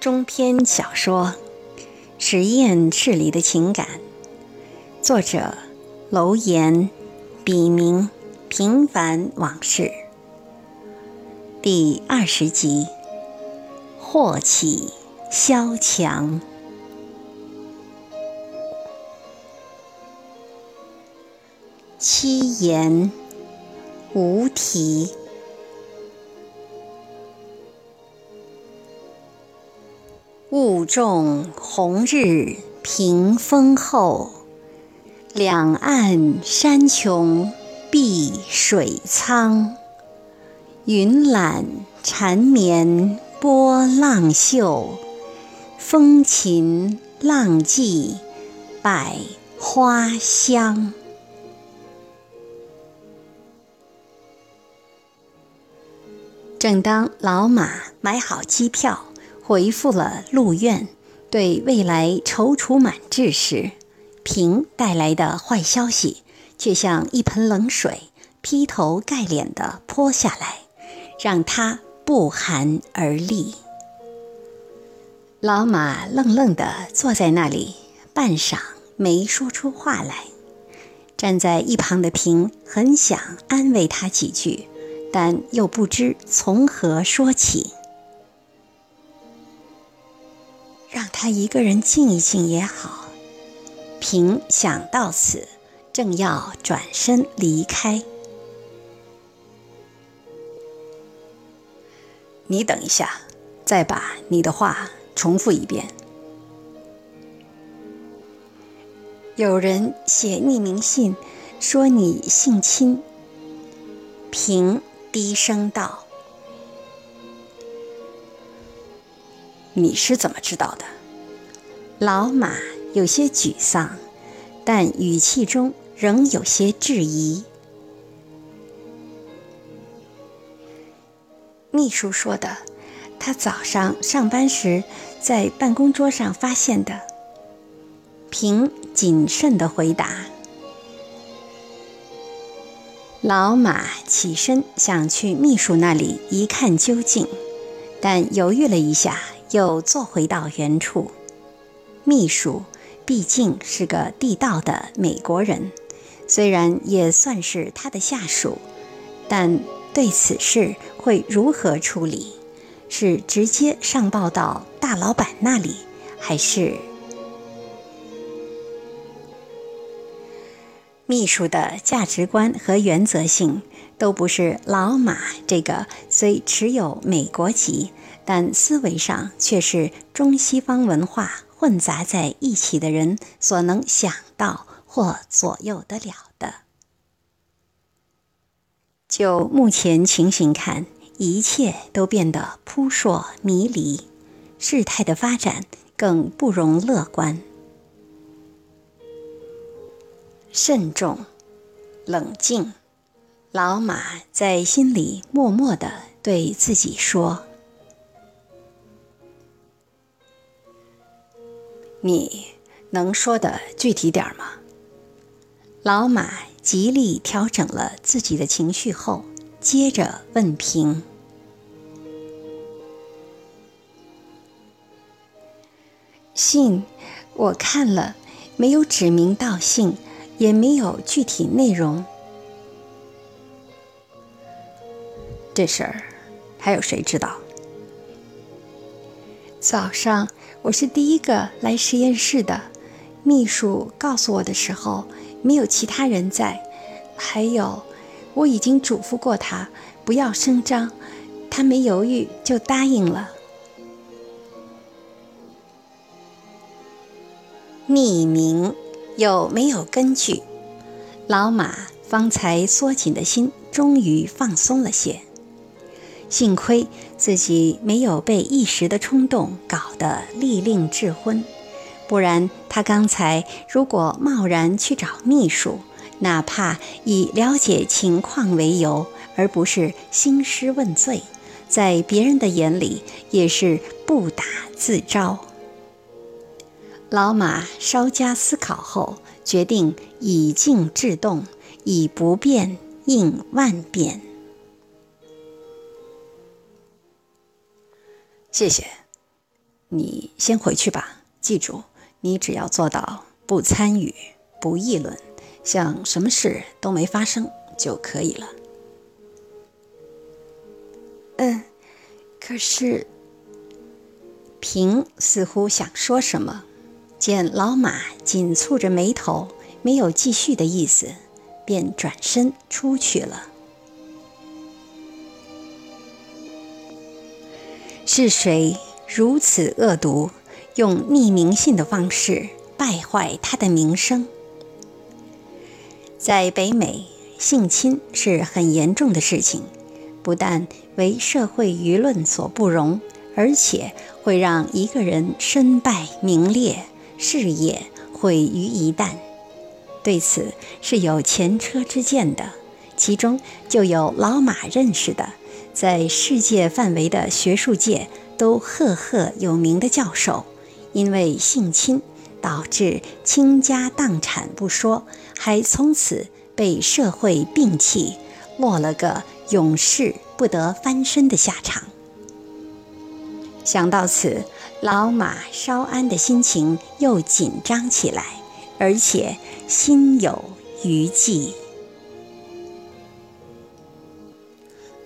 中篇小说《实验室里的情感》，作者楼岩，笔名平凡往事，第二十集，祸起萧墙，七言无题。雾重红日平风后，两岸山穷碧水苍。云懒缠绵波浪秀，风琴浪迹百花香。正当老马买好机票。回复了陆院，对未来踌躇满志时，平带来的坏消息却像一盆冷水劈头盖脸地泼下来，让他不寒而栗。老马愣愣地坐在那里，半晌没说出话来。站在一旁的平很想安慰他几句，但又不知从何说起。让他一个人静一静也好。平想到此，正要转身离开。你等一下，再把你的话重复一遍。有人写匿名信，说你性侵。平低声道。你是怎么知道的？老马有些沮丧，但语气中仍有些质疑。秘书说的，他早上上班时在办公桌上发现的。平谨慎的回答。老马起身想去秘书那里一看究竟，但犹豫了一下。又坐回到原处。秘书毕竟是个地道的美国人，虽然也算是他的下属，但对此事会如何处理？是直接上报到大老板那里，还是秘书的价值观和原则性都不是老马这个虽持有美国籍？但思维上却是中西方文化混杂在一起的人所能想到或左右得了的。就目前情形看，一切都变得扑朔迷离，事态的发展更不容乐观。慎重，冷静，老马在心里默默的对自己说。你能说的具体点吗？老马极力调整了自己的情绪后，接着问平：“信我看了，没有指名道姓，也没有具体内容。这事儿还有谁知道？早上。”我是第一个来实验室的，秘书告诉我的时候，没有其他人在。还有，我已经嘱咐过他不要声张，他没犹豫就答应了。匿名有没有根据？老马方才缩紧的心终于放松了些。幸亏自己没有被一时的冲动搞得利令智昏，不然他刚才如果贸然去找秘书，哪怕以了解情况为由，而不是兴师问罪，在别人的眼里也是不打自招。老马稍加思考后，决定以静制动，以不变应万变。谢谢。你先回去吧。记住，你只要做到不参与、不议论，像什么事都没发生就可以了。”嗯，可是平似乎想说什么，见老马紧蹙着眉头，没有继续的意思，便转身出去了。是谁如此恶毒，用匿名信的方式败坏他的名声？在北美，性侵是很严重的事情，不但为社会舆论所不容，而且会让一个人身败名裂，事业毁于一旦。对此是有前车之鉴的，其中就有老马认识的。在世界范围的学术界都赫赫有名的教授，因为性侵导致倾家荡产不说，还从此被社会摒弃，落了个永世不得翻身的下场。想到此，老马稍安的心情又紧张起来，而且心有余悸。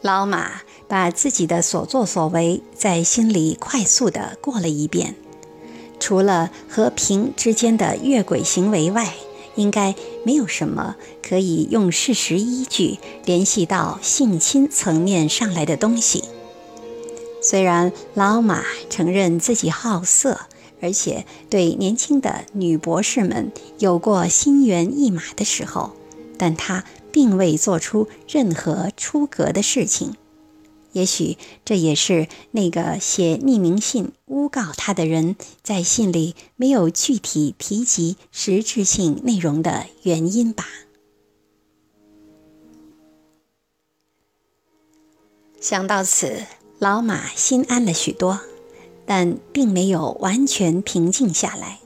老马把自己的所作所为在心里快速地过了一遍，除了和平之间的越轨行为外，应该没有什么可以用事实依据联系到性侵层面上来的东西。虽然老马承认自己好色，而且对年轻的女博士们有过心猿意马的时候，但他。并未做出任何出格的事情，也许这也是那个写匿名信诬告他的人在信里没有具体提及实质性内容的原因吧。想到此，老马心安了许多，但并没有完全平静下来。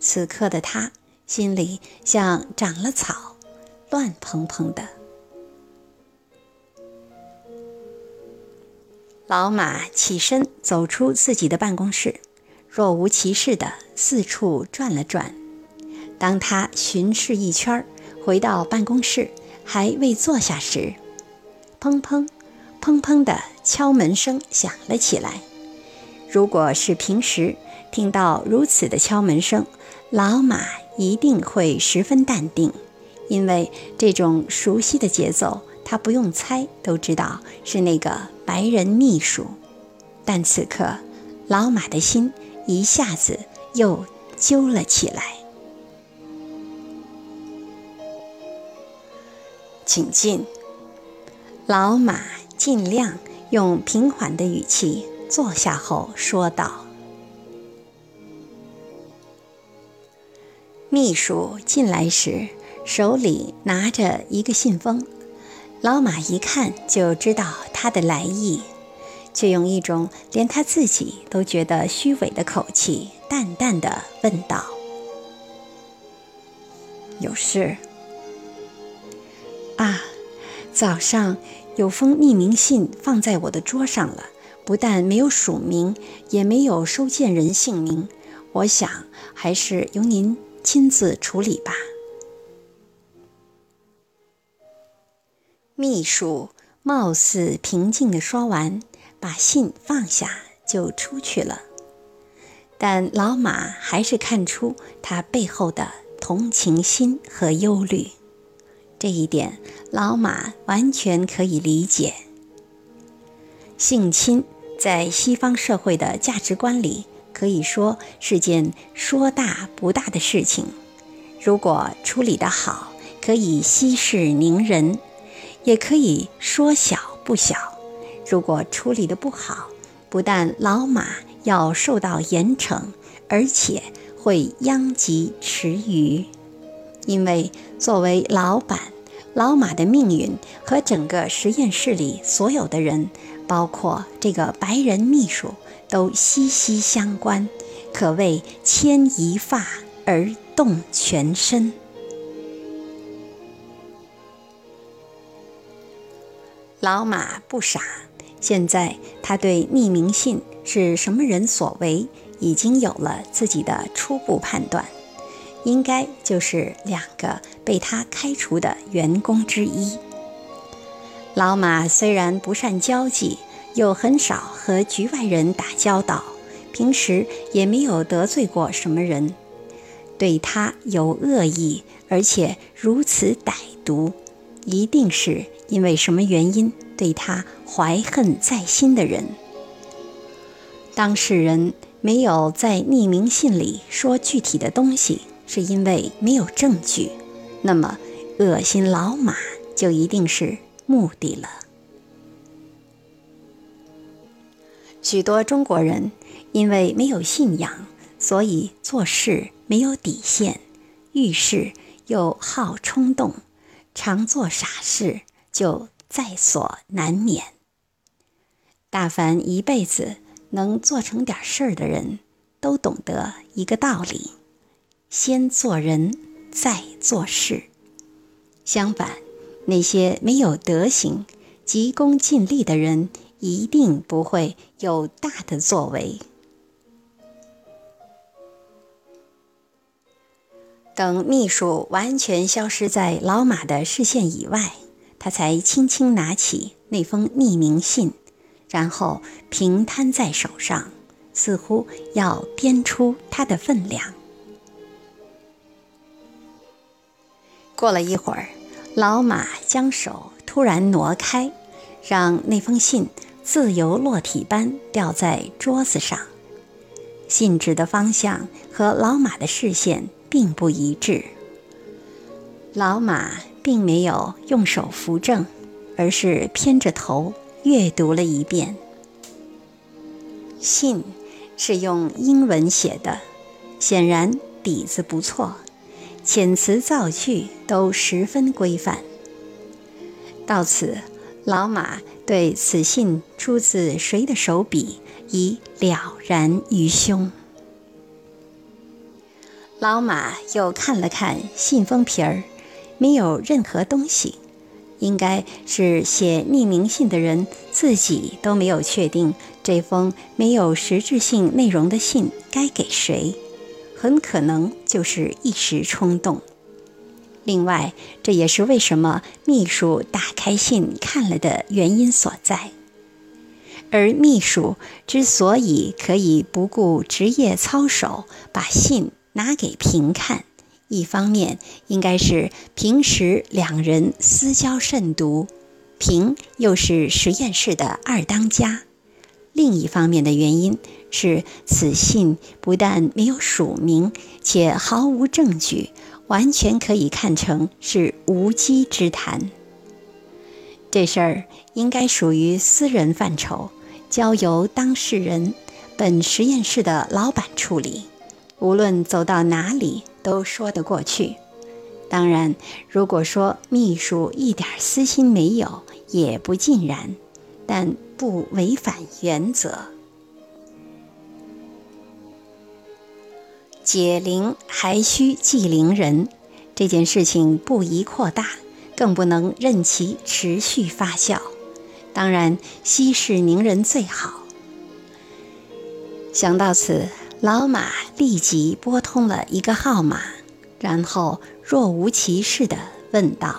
此刻的他心里像长了草。乱蓬蓬的，老马起身走出自己的办公室，若无其事的四处转了转。当他巡视一圈，回到办公室还未坐下时，砰砰砰砰的敲门声响了起来。如果是平时听到如此的敲门声，老马一定会十分淡定。因为这种熟悉的节奏，他不用猜都知道是那个白人秘书。但此刻，老马的心一下子又揪了起来。请进。老马尽量用平缓的语气坐下后说道：“秘书进来时。”手里拿着一个信封，老马一看就知道他的来意，却用一种连他自己都觉得虚伪的口气，淡淡的问道：“有事？啊，早上有封匿名信放在我的桌上了，不但没有署名，也没有收件人姓名，我想还是由您亲自处理吧。”秘书貌似平静地说完，把信放下就出去了。但老马还是看出他背后的同情心和忧虑，这一点老马完全可以理解。性侵在西方社会的价值观里，可以说是件说大不大的事情。如果处理得好，可以息事宁人。也可以说小不小，如果处理的不好，不但老马要受到严惩，而且会殃及池鱼。因为作为老板，老马的命运和整个实验室里所有的人，包括这个白人秘书，都息息相关，可谓牵一发而动全身。老马不傻，现在他对匿名信是什么人所为已经有了自己的初步判断，应该就是两个被他开除的员工之一。老马虽然不善交际，又很少和局外人打交道，平时也没有得罪过什么人，对他有恶意，而且如此歹毒，一定是因为什么原因对他怀恨在心的人。当事人没有在匿名信里说具体的东西，是因为没有证据。那么，恶心老马就一定是目的了。许多中国人因为没有信仰，所以做事没有底线，遇事又好冲动，常做傻事，就在所难免。大凡一辈子。能做成点事儿的人，都懂得一个道理：先做人，再做事。相反，那些没有德行、急功近利的人，一定不会有大的作为。等秘书完全消失在老马的视线以外，他才轻轻拿起那封匿名信。然后平摊在手上，似乎要掂出它的分量。过了一会儿，老马将手突然挪开，让那封信自由落体般掉在桌子上。信纸的方向和老马的视线并不一致。老马并没有用手扶正，而是偏着头。阅读了一遍，信是用英文写的，显然底子不错，遣词造句都十分规范。到此，老马对此信出自谁的手笔已了然于胸。老马又看了看信封皮儿，没有任何东西。应该是写匿名信的人自己都没有确定这封没有实质性内容的信该给谁，很可能就是一时冲动。另外，这也是为什么秘书打开信看了的原因所在。而秘书之所以可以不顾职业操守，把信拿给平看。一方面应该是平时两人私交甚笃，平又是实验室的二当家；另一方面的原因是此信不但没有署名，且毫无证据，完全可以看成是无稽之谈。这事儿应该属于私人范畴，交由当事人、本实验室的老板处理。无论走到哪里。都说得过去。当然，如果说秘书一点私心没有，也不尽然，但不违反原则。解铃还需系铃人，这件事情不宜扩大，更不能任其持续发酵。当然，息事宁人最好。想到此。老马立即拨通了一个号码，然后若无其事地问道：“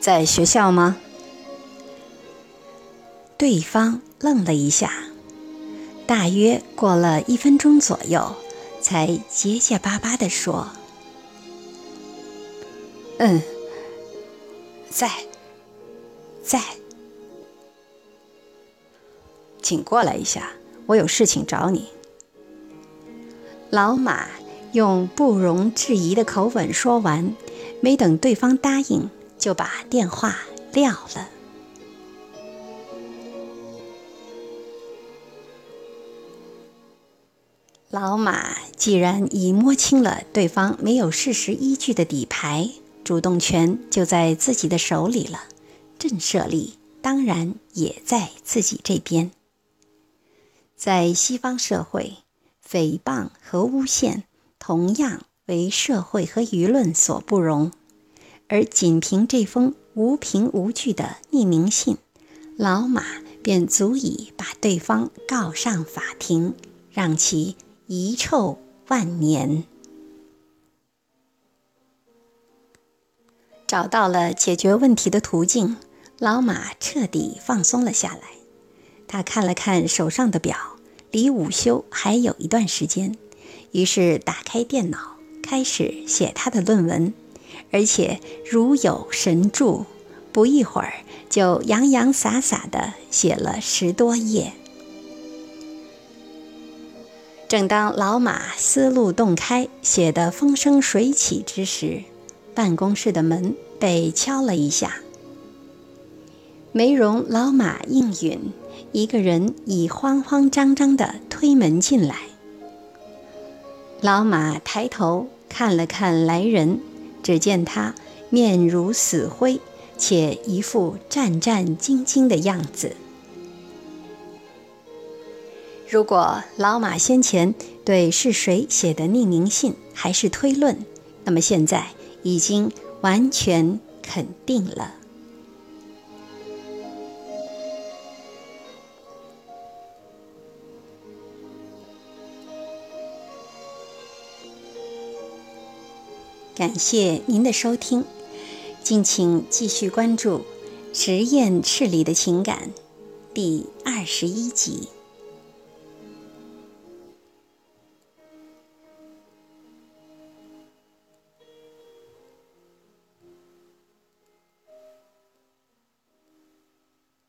在学校吗？”对方愣了一下，大约过了一分钟左右，才结结巴巴地说：“嗯，在，在。”请过来一下，我有事情找你。老马用不容置疑的口吻说完，没等对方答应，就把电话撂了。老马既然已摸清了对方没有事实依据的底牌，主动权就在自己的手里了，震慑力当然也在自己这边。在西方社会，诽谤和诬陷同样为社会和舆论所不容，而仅凭这封无凭无据的匿名信，老马便足以把对方告上法庭，让其遗臭万年。找到了解决问题的途径，老马彻底放松了下来。他看了看手上的表，离午休还有一段时间，于是打开电脑，开始写他的论文，而且如有神助。不一会儿，就洋洋洒洒地写了十多页。正当老马思路洞开、写得风生水起之时，办公室的门被敲了一下。没容老马应允，一个人已慌慌张张地推门进来。老马抬头看了看来人，只见他面如死灰。且一副战战兢兢的样子。如果老马先前对是谁写的匿名信还是推论，那么现在已经完全肯定了。感谢您的收听。敬请继续关注《实验室里的情感》第二十一集。